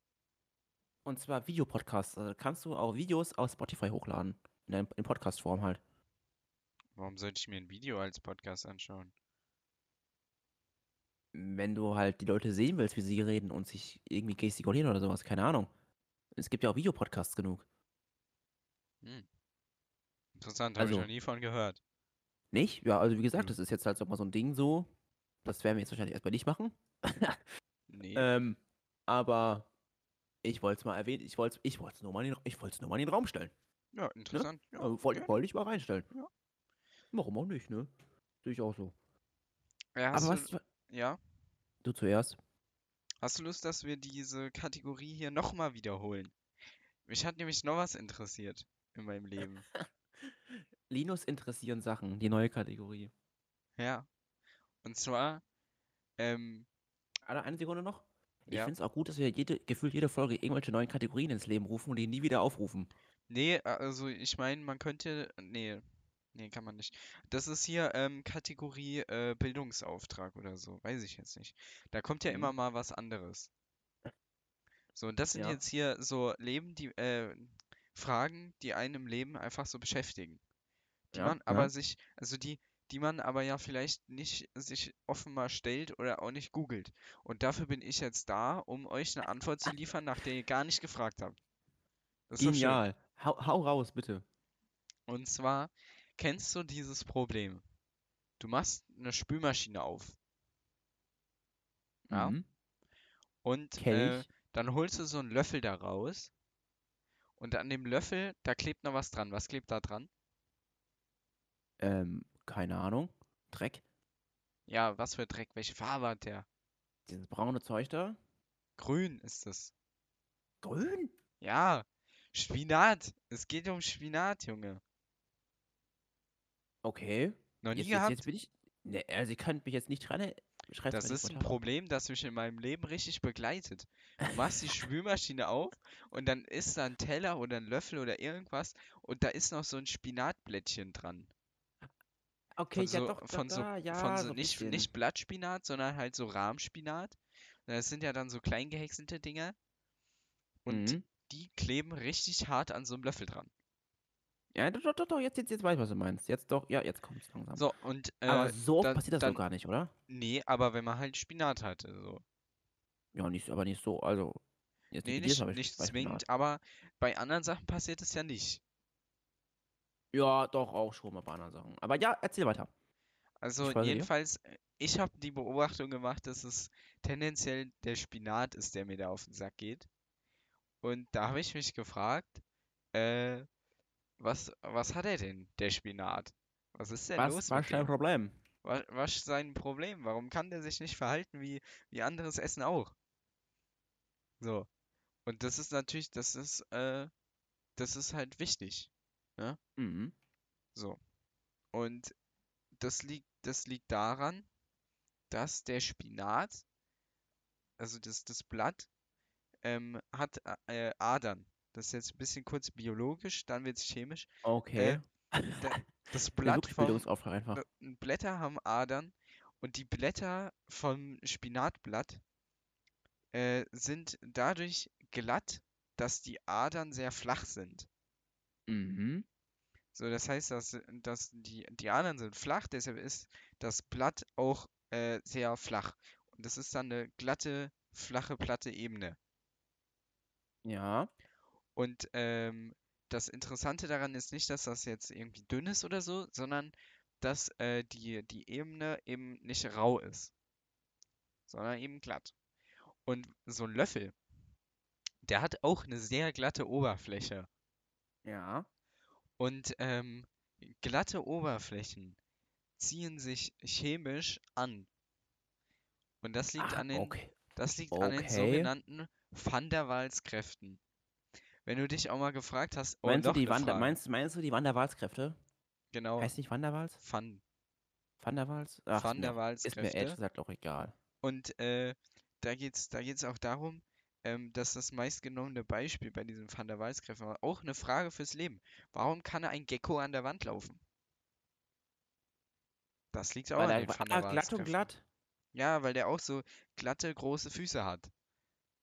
Und zwar Videopodcasts. Also kannst du auch Videos auf Spotify hochladen. In, in Podcast-Form halt.
Warum sollte ich mir ein Video als Podcast anschauen?
Wenn du halt die Leute sehen willst, wie sie reden und sich irgendwie gestikulieren oder sowas, keine Ahnung. Es gibt ja auch Videopodcasts genug.
Hm. Interessant, habe ich
Also-
noch nie von gehört.
Nicht? Ja, also wie gesagt,
Hm.
das ist jetzt halt so mal so ein Ding so. Das werden wir jetzt wahrscheinlich erstmal nicht machen. [laughs]
Nee.
ähm, aber ich wollte es mal erwähnen, ich wollte es ich wollt's nur, mal in ich nur mal in den Raum stellen.
ja, interessant. Ja,
Also, wollte wollte ich mal reinstellen.
Ja.
Warum auch nicht, ne? Sehe ich auch so.
Ja,
aber
du,
was,
ja,
du zuerst?
hast du Lust, dass wir diese Kategorie hier nochmal wiederholen? Mich hat nämlich noch was interessiert in meinem Leben. [laughs]
Linus interessieren Sachen, die neue Kategorie.
Ja. Und zwar, ähm,
Alle eine Sekunde noch. Ich
Ja.
finde es auch gut, dass wir jede, gefühlt jede Folge irgendwelche neuen Kategorien ins Leben rufen und die nie wieder aufrufen.
nee, also ich meine, man könnte, nee, nee, kann man nicht. Das ist hier ähm, Kategorie äh, Bildungsauftrag oder so, weiß ich jetzt nicht. Da kommt ja
Mhm.
immer mal was anderes. So, und das sind
Ja.
jetzt hier so Leben, die, äh, Fragen, die einen im Leben einfach so beschäftigen. Die
Ja,
man aber
ja.
sich, also die, die man aber ja vielleicht nicht sich offen mal stellt oder auch nicht googelt. Und dafür bin ich jetzt da, um euch eine Antwort zu liefern, nach der ihr gar nicht gefragt habt. Das ist doch schön.
Genial. Hau, hau raus, bitte.
Und zwar, kennst du dieses Problem? Du machst eine Spülmaschine auf Ja.
Mhm.
und äh, dann holst du so einen Löffel da raus und an dem Löffel, da klebt noch was dran. Was klebt da dran?
Ähm, keine Ahnung. Dreck.
Ja, was für Dreck? Welche Farbe hat der?
Dieses braune Zeug da.
Grün ist es.
Grün?
Ja, Spinat. Es geht um Spinat, Junge.
Okay.
Noch nie
Jetzt, jetzt,
gehabt?
jetzt bin ich. Ne, also ich kann mich jetzt nicht dran. Schreib's
Das ist ein
runter.
Problem, das mich in meinem Leben richtig begleitet. Du machst die [laughs] Spülmaschine auf und dann ist da ein Teller oder ein Löffel oder irgendwas und da ist noch so ein Spinatblättchen dran.
Okay,
Von
ja
so,
doch,
von
da,
so,
da, ja,
von so
so
nicht,
bisschen.
nicht Blattspinat, sondern halt so Rahmspinat. Das sind ja dann so klein gehäckselte Dinger und
Mhm.
die kleben richtig hart an so einem Löffel dran.
Ja, doch, doch, doch, jetzt, jetzt, jetzt weiß ich, was du meinst. Jetzt doch, ja, jetzt kommt's langsam.
So, und
Aber
äh,
so oft
dann-
passiert das
dann,
doch gar nicht, oder?
Nee, aber wenn man halt Spinat hatte, so.
Ja, nicht, aber nicht so, also. Jetzt
Nee, nicht, nicht zwingend, aber bei anderen Sachen passiert es ja nicht.
Ja, doch, auch schon mal bei anderen Sachen. Aber ja, erzähl weiter.
Also
Ich
jedenfalls, äh, ich habe die Beobachtung gemacht, dass es tendenziell der Spinat ist, der mir da auf den Sack geht. Und da habe ich mich gefragt, äh, was, was hat er denn, der Spinat? Was ist denn
Was
los mit
dein
dem?
Problem?
Was, was ist sein Problem? Warum kann der sich nicht verhalten wie, wie anderes Essen auch? So. Und das ist natürlich, das ist, äh, das ist halt wichtig.
Mhm.
So. Und das liegt, das liegt daran, dass der Spinat, also das, das Blatt, ähm, hat äh, Adern. Das ist jetzt ein bisschen kurz biologisch, dann wird es chemisch.
Okay. [laughs]
Da, das Blatt vom,
einfach.
äh, Blätter haben Adern und die Blätter vom Spinatblatt äh, sind dadurch glatt, dass die Adern sehr flach sind.
Mhm.
So, das heißt, dass, dass die, die Adern sind flach, deshalb ist das Blatt auch äh, sehr flach. Und das ist dann eine glatte, flache, platte Ebene.
Ja.
Und ähm, das Interessante daran ist nicht, dass das jetzt irgendwie dünn ist oder so, sondern dass äh, die, die Ebene eben nicht rau ist, sondern eben glatt. Und so ein Löffel, der hat auch eine sehr glatte Oberfläche.
Ja.
Und ähm, glatte Oberflächen ziehen sich chemisch an. Und das liegt
Ah,
an den,
okay.
das liegt an den
okay.
sogenannten Van der Waals-Kräften. Wenn du dich auch mal gefragt hast, oh,
Meinst du, die Wander, meinst, meinst du die Van der Waals-Kräfte?
Genau,
Heißt nicht Van der Waals?
Van,
Van der Waals? Ach,
Van
ist
der
mir, ist mir ehrlich gesagt auch egal.
Und äh, da geht's, da geht's auch darum, ähm, dass das meistgenommene Beispiel bei diesen Van der Waals-Kräften war auch eine Frage fürs Leben. Warum kann ein Gecko an der Wand laufen? Das liegt auch
Weil
an den Van
ah,
der
glatt und glatt.
Ja, weil der auch so glatte, große Füße hat.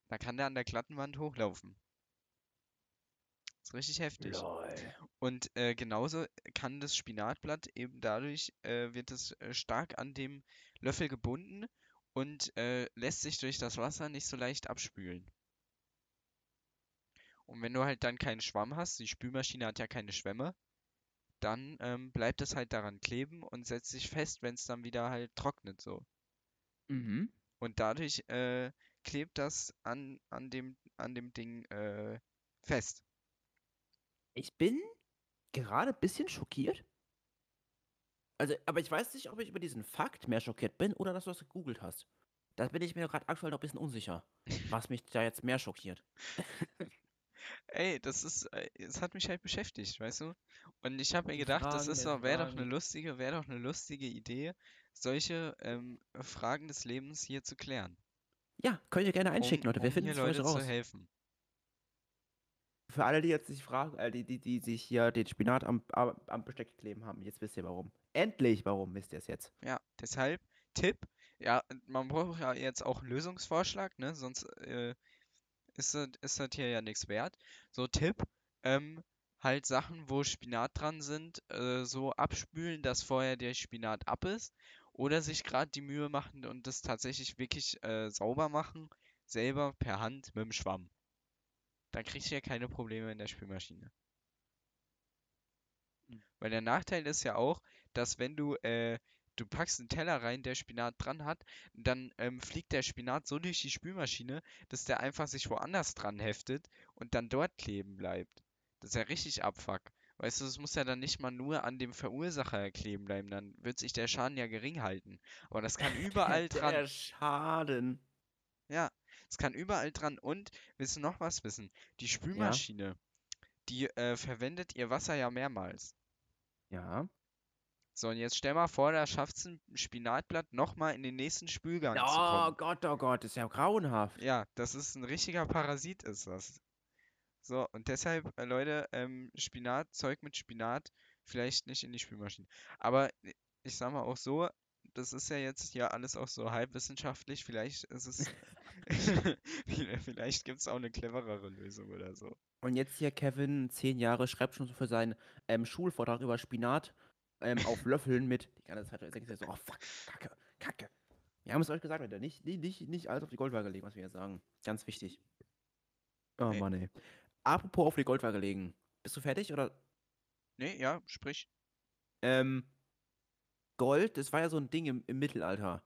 Da kann der an der glatten Wand hochlaufen. Ist richtig heftig.
Lol.
Und äh, genauso kann das Spinatblatt eben dadurch, äh, wird es äh, stark an dem Löffel gebunden und äh, lässt sich durch das Wasser nicht so leicht abspülen. Und wenn du halt dann keinen Schwamm hast, die Spülmaschine hat ja keine Schwämme, dann ähm, bleibt es halt daran kleben und setzt sich fest, wenn es dann wieder halt trocknet so.
Mhm.
Und dadurch äh, klebt das an, an dem, an dem Ding äh, fest.
Ich bin gerade ein bisschen schockiert. Also, aber ich weiß nicht, ob ich über diesen Fakt mehr schockiert bin oder dass du das gegoogelt hast. Da bin ich mir gerade aktuell noch ein bisschen unsicher, [laughs] was mich da jetzt mehr schockiert.
Ey, das ist, äh, es hat mich halt beschäftigt, weißt du? Und ich habe mir gedacht, das
Fragen
ist
der
doch, wäre doch eine lustige, wäre doch eine lustige Idee, solche ähm, Fragen des Lebens hier zu klären.
Ja, könnt ihr gerne einschicken,
um,
Leute. Wir
um
finden
hier Leute zu
raus.
helfen.
Für alle, die jetzt sich fragen, äh, die, die, die sich hier den Spinat am, am, Besteck kleben haben, jetzt wisst ihr warum. Endlich warum, wisst ihr es jetzt.
Ja, deshalb Tipp, ja, man braucht ja jetzt auch einen Lösungsvorschlag, ne? Sonst äh, ist das, ist das hier ja nichts wert. So Tipp, ähm, halt Sachen, wo Spinat dran sind, äh, so abspülen, dass vorher der Spinat ab ist. Oder sich gerade die Mühe machen und das tatsächlich wirklich äh, sauber machen, selber per Hand mit dem Schwamm. Dann kriegst du ja keine Probleme in der Spülmaschine.
Hm.
Weil der Nachteil ist ja auch, dass wenn du, äh, du packst einen Teller rein, der Spinat dran hat, dann ähm, fliegt der Spinat so durch die Spülmaschine, dass der einfach sich woanders dran heftet und dann dort kleben bleibt. Das ist ja richtig Abfuck. Weißt du, es muss ja dann nicht mal nur an dem Verursacher kleben bleiben, dann wird sich der Schaden ja gering halten. Aber das kann [laughs] überall dran.
Der Schaden.
Ja, es kann überall dran. Und willst du noch was wissen? Die Spülmaschine, die äh, verwendet ihr Wasser ja mehrmals.
Ja.
So, und jetzt stell mal vor, da schafft es ein Spinatblatt nochmal in den nächsten Spülgang zu
Oh
kommen.
Gott, oh Gott, ist ja grauenhaft.
Ja, das ist ein richtiger Parasit, ist das. So, und deshalb, äh, Leute, ähm, Spinat, Zeug mit Spinat, vielleicht nicht in die Spülmaschine. Aber i- ich sag mal auch so, das ist ja jetzt hier alles auch so halbwissenschaftlich, vielleicht ist es, [laughs] [laughs] vielleicht gibt es auch eine cleverere Lösung oder so.
Und jetzt hier Kevin, zehn Jahre, schreibt schon so für seinen ähm, Schulvortrag über Spinat ähm, auf [laughs] Löffeln mit. Die ganze Zeit denkt er so, oh fuck, kacke, kacke. Wir haben es euch gesagt, Leute, nicht, nicht, nicht, nicht alles auf die Goldwaage legen, was wir hier sagen. Ganz wichtig. Oh
Nee.
Mann, ey. Apropos auf die Goldwaage legen. Bist du fertig oder?
Nee, ja, sprich.
Ähm, Gold, das war ja so ein Ding im, im Mittelalter.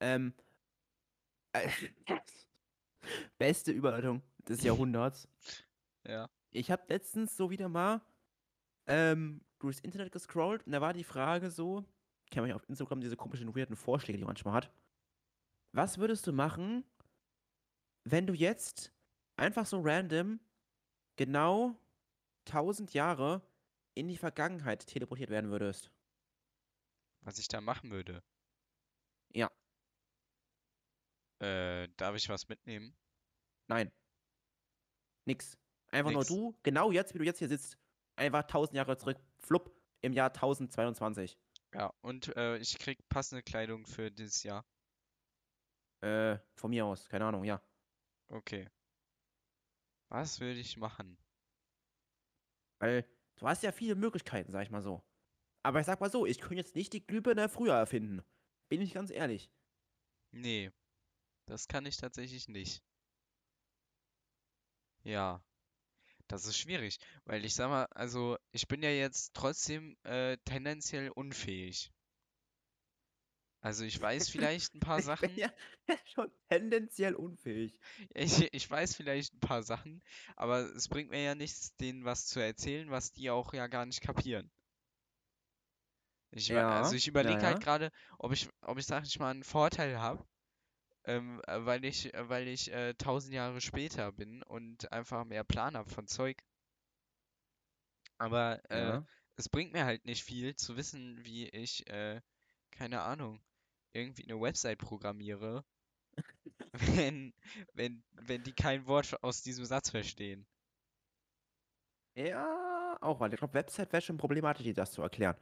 Ähm, äh, [laughs] beste Überleitung des Jahrhunderts.
Ja.
Ich habe letztens so wieder mal ähm, durchs Internet gescrollt und da war die Frage so, kennt man ja auf Instagram diese komischen, weirden Vorschläge, die man manchmal hat. Was würdest du machen, wenn du jetzt einfach so random genau 1000 Jahre in die Vergangenheit teleportiert werden würdest?
Was ich da machen würde.
Ja.
Äh, darf ich was mitnehmen?
Nein. Nix. Einfach
Nix.
nur du, genau jetzt, wie du jetzt hier sitzt, einfach 1000 Jahre zurück, flupp, im Jahr 1022.
Ja, und äh, ich krieg passende Kleidung für dieses Jahr.
Äh, von mir aus, keine Ahnung, ja.
Okay. Was würde ich machen?
Weil du hast ja viele Möglichkeiten, sag ich mal so. Aber ich sag mal so, ich könnte jetzt nicht die Glühbirne früher erfinden. Bin ich ganz ehrlich.
Nee, das kann ich tatsächlich nicht. Ja, das ist schwierig, weil ich sag mal, also ich bin ja jetzt trotzdem äh, tendenziell unfähig. Also ich weiß [laughs] vielleicht ein paar
Ich bin
Sachen.
ja [laughs] schon tendenziell unfähig.
Ich, ich weiß vielleicht ein paar Sachen, aber es bringt mir ja nichts, denen was zu erzählen, was die auch ja gar nicht kapieren. Ich, wa- also
Ja,
ich
ja,
überlege halt
ja.
gerade, ob ich, ob ich, sag ich mal, einen Vorteil habe, ähm, äh, weil ich, äh, weil ich äh, tausend Jahre später bin und einfach mehr Plan habe von Zeug. Aber äh,
Ja.
es bringt mir halt nicht viel zu wissen, wie ich, äh, keine Ahnung, irgendwie eine Website programmiere, [laughs] wenn, wenn, wenn die kein Wort aus diesem Satz verstehen.
Ja, auch, weil ich glaube, Website wäre schon problematisch, dir das zu erklären.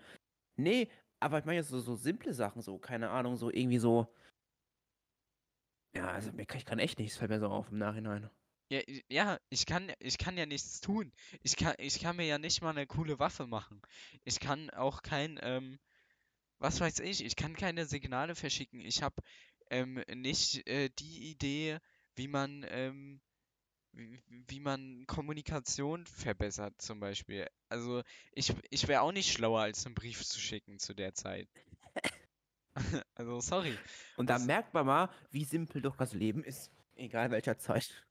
Nee, aber ich meine jetzt so, so simple Sachen, so, keine Ahnung, so irgendwie so. Ja, also ich kann echt nichts, fällt mir so auf im Nachhinein.
Ja, ja, ich kann, ich kann ja nichts tun. Ich kann, ich kann mir ja nicht mal eine coole Waffe machen. Ich kann auch kein, ähm, was weiß ich, ich kann keine Signale verschicken. Ich habe ähm, nicht äh, die Idee, wie man, ähm, wie, man Kommunikation verbessert, zum Beispiel. Also ich, ich wäre auch nicht schlauer, als einen Brief zu schicken zu der Zeit. [laughs] Also sorry.
Und da
Das-
merkt man mal, wie simpel doch das Leben ist. Egal welcher Zeit.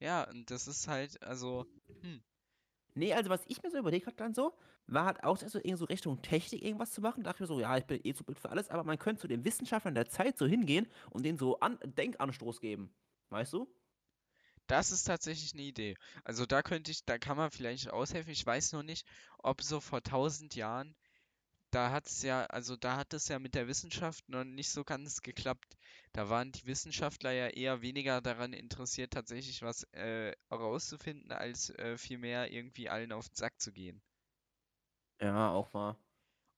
Ja, und das ist halt, also, hm,
Nee, also was ich mir so überlegt habe dann so, war halt auch so irgendwie so Richtung Technik irgendwas zu machen. Dachte mir so, ja, ich bin eh zu blöd für alles, aber man könnte zu den Wissenschaftlern der Zeit so hingehen und denen so an Denkanstoß geben. Weißt du?
Das ist tatsächlich eine Idee. Also da könnte ich, da kann man vielleicht aushelfen. Ich weiß nur nicht, ob so vor tausend Jahren, da hat es ja, also da hat es ja mit der Wissenschaft noch nicht so ganz geklappt. Da waren die Wissenschaftler ja eher weniger daran interessiert, tatsächlich was äh, herauszufinden, als äh, vielmehr irgendwie allen auf den Sack zu gehen.
Ja, auch wahr.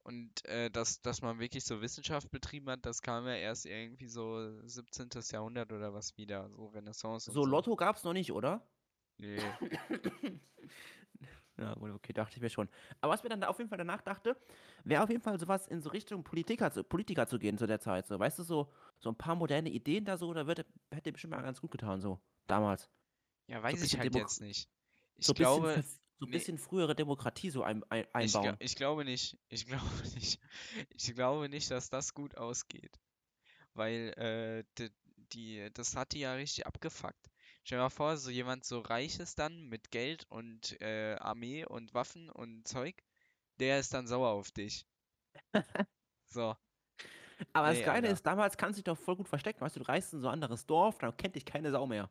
Und äh, dass, dass man wirklich so Wissenschaft betrieben hat, das kam ja erst irgendwie so 17. Jahrhundert oder was wieder, so Renaissance
So,
so.
Lotto gab's noch nicht, oder?
Nee. [coughs]
Ja, gut, okay, dachte ich mir schon. Aber was mir dann da auf jeden Fall danach dachte, wäre auf jeden Fall sowas in so Richtung Politiker zu, Politiker zu gehen zu der Zeit. So, weißt du, so, so ein paar moderne Ideen da so, da wird, hätte bestimmt mal ganz gut getan, so, damals.
Ja, weiß ich
bisschen
halt
Demo-
jetzt nicht. Ich
so
glaube,
so ein
nee.
bisschen frühere Demokratie so ein, ein,
ich,
einbauen.
ich glaube nicht. Ich glaube [laughs] nicht. Ich glaube nicht, dass das gut ausgeht. Weil äh, die, die, das hat die ja richtig abgefuckt. Stell dir mal vor, so jemand so reich ist dann mit Geld und äh, Armee und Waffen und Zeug, der ist dann sauer auf dich. [laughs] So,
Aber
nee,
das Geile
Alter.
ist, damals kannst du dich doch voll gut verstecken. Weißt du, du reist in so ein anderes Dorf, dann kennt dich keine Sau mehr.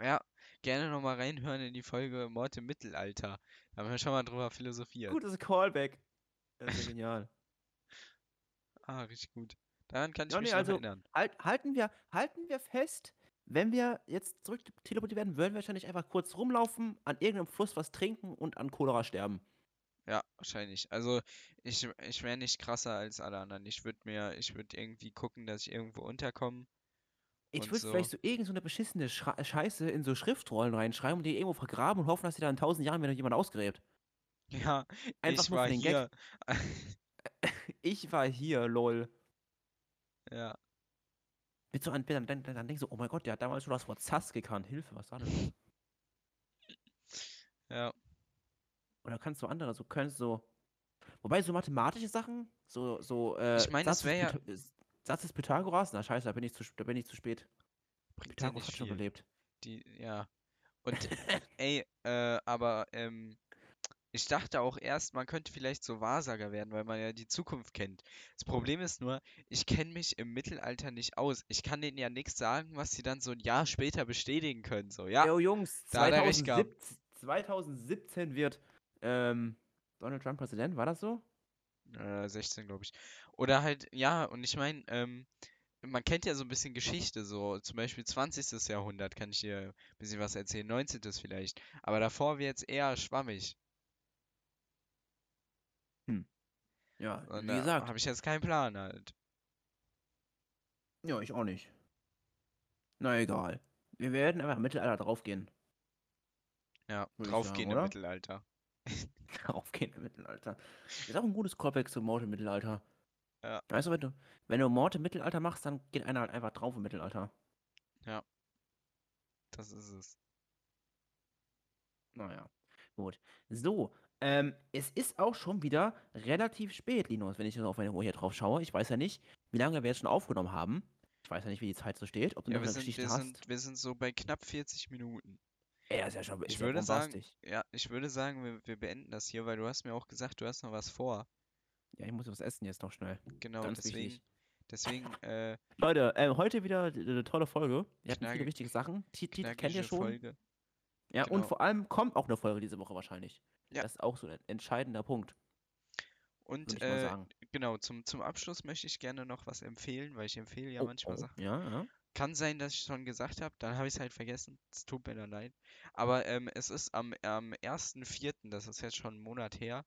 ja, gerne nochmal reinhören in die Folge Mord im Mittelalter. Da haben wir schon mal drüber philosophiert.
Gutes Callback. Das ist ja [laughs] genial.
Ah, richtig gut. Daran kann ich
Ja,
mich
nee,
noch
also-
erinnern.
Halt, halten, wir, halten wir fest, wenn wir jetzt zurück teleportiert werden, würden wir wahrscheinlich einfach kurz rumlaufen, an irgendeinem Fluss was trinken und an Cholera sterben.
Ja, wahrscheinlich. Also ich, ich wäre nicht krasser als alle anderen. Ich würde mir, ich würde irgendwie gucken, dass ich irgendwo unterkomme.
Ich würde
so.
vielleicht so irgend so eine beschissene Schra Scheiße in so Schriftrollen reinschreiben und die irgendwo vergraben und hoffen, dass die da in tausend Jahren wieder jemand ausgräbt.
Ja,
Einfach
ich
nur
war hier.
Gag. [laughs] [laughs] Ich war hier, lol.
Ja,
so einem Bild, dann, dann, dann denkst du, oh mein Gott, der hat damals schon das Wort Sass gekannt. Hilfe, was war denn das? [laughs]
ja.
Oder kannst du andere, so kannst so. Wobei so mathematische Sachen, so, so, äh,
Ich meine, das
Satz des
wär ja-
äh, Satz des Pythagoras, na scheiße, da bin ich zu, da bin ich zu spät.
Bringt
Pythagoras hat schon überlebt.
Die, ja. Und ey, äh, aber ähm, ich dachte auch erst, man könnte vielleicht so Wahrsager werden, weil man ja die Zukunft kennt. Das Problem ist nur, ich kenne mich im Mittelalter nicht aus. Ich kann denen ja nichts sagen, was sie dann so ein Jahr später bestätigen können. So, ja,
Yo, Jungs,
da hat er recht gehabt.
2017, 2017 wird ähm, Donald Trump Präsident, war das so?
Äh, 16, glaube ich. Oder halt, ja, und ich meine, ähm, man kennt ja so ein bisschen Geschichte, so zum Beispiel 20. Jahrhundert kann ich dir ein bisschen was erzählen, 19. vielleicht. Aber davor wird es eher schwammig.
Ja,
Und
wie gesagt.
habe ich jetzt keinen Plan halt.
Ja, ich auch nicht. Na egal. Wir werden einfach im Mittelalter draufgehen.
Ja, draufgehen im? Mittelalter. [laughs]
Draufgehen im Mittelalter. Ist auch ein gutes Callback zum Mord im Mittelalter.
Ja.
Weißt du, wenn du, wenn du Mord im Mittelalter machst, dann geht einer halt einfach drauf im Mittelalter.
Das ist es.
Naja, gut. So, ähm, es ist auch schon wieder relativ spät, Linus, wenn ich auf meine Uhr hier drauf schaue. Ich weiß ja nicht, wie lange wir jetzt schon aufgenommen haben. Ich weiß ja nicht, wie die Zeit so steht. Ob du
Ja,
noch
wir
eine
sind,
Geschichte
wir
hast.
sind, wir sind so bei knapp 40 Minuten.
Das ist ja schon ist
Ich
ja
würde sagen, ja, ich würde sagen, wir, wir beenden das hier, weil du hast mir auch gesagt, du hast noch was vor.
Ja, ich muss was essen jetzt noch schnell.
Genau,
Ganz
deswegen,
wichtig.
deswegen, [laughs] äh,
Leute, ähm, heute wieder eine tolle Folge. Hatten
Knacki-
viele wichtige Sachen. Tiet kennt ihr schon.
Folge.
Ja, und
genau.
vor allem kommt auch eine Folge diese Woche wahrscheinlich.
Ja.
Das ist auch so ein entscheidender Punkt,
Und
ich mal
äh,
sagen.
genau, zum, zum Abschluss möchte ich gerne noch was empfehlen, weil ich empfehle ja
Oh,
manchmal
oh,
Sachen.
Ja, ja.
Kann sein, dass ich schon gesagt habe, dann habe ich es halt vergessen. Es tut mir leid. Aber ähm, es ist am, am 1.4., das ist jetzt schon einen Monat her,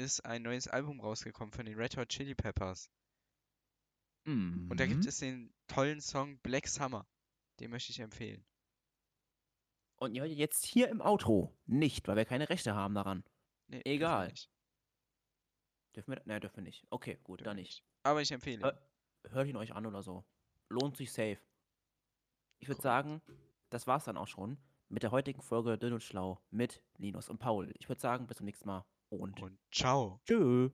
ist ein neues Album rausgekommen von den Red Hot Chili Peppers. Und da gibt
Mhm.
es den tollen Song Black Summer. Den möchte ich empfehlen.
Und ihr hört jetzt hier im Outro nicht, weil wir keine Rechte haben daran.
Nee, dürfen wir
Egal. Dürfen wir? Nein, dürfen wir nicht. Okay, gut,
Dürfen
dann nicht.
Aber ich empfehle.
Hört ihn euch an oder so. Lohnt sich safe. Ich würde sagen, das war's dann auch schon mit der heutigen Folge Dünn und Schlau mit Linus und Paul. Ich würde sagen, bis zum nächsten Mal und
Und ciao.
tschö.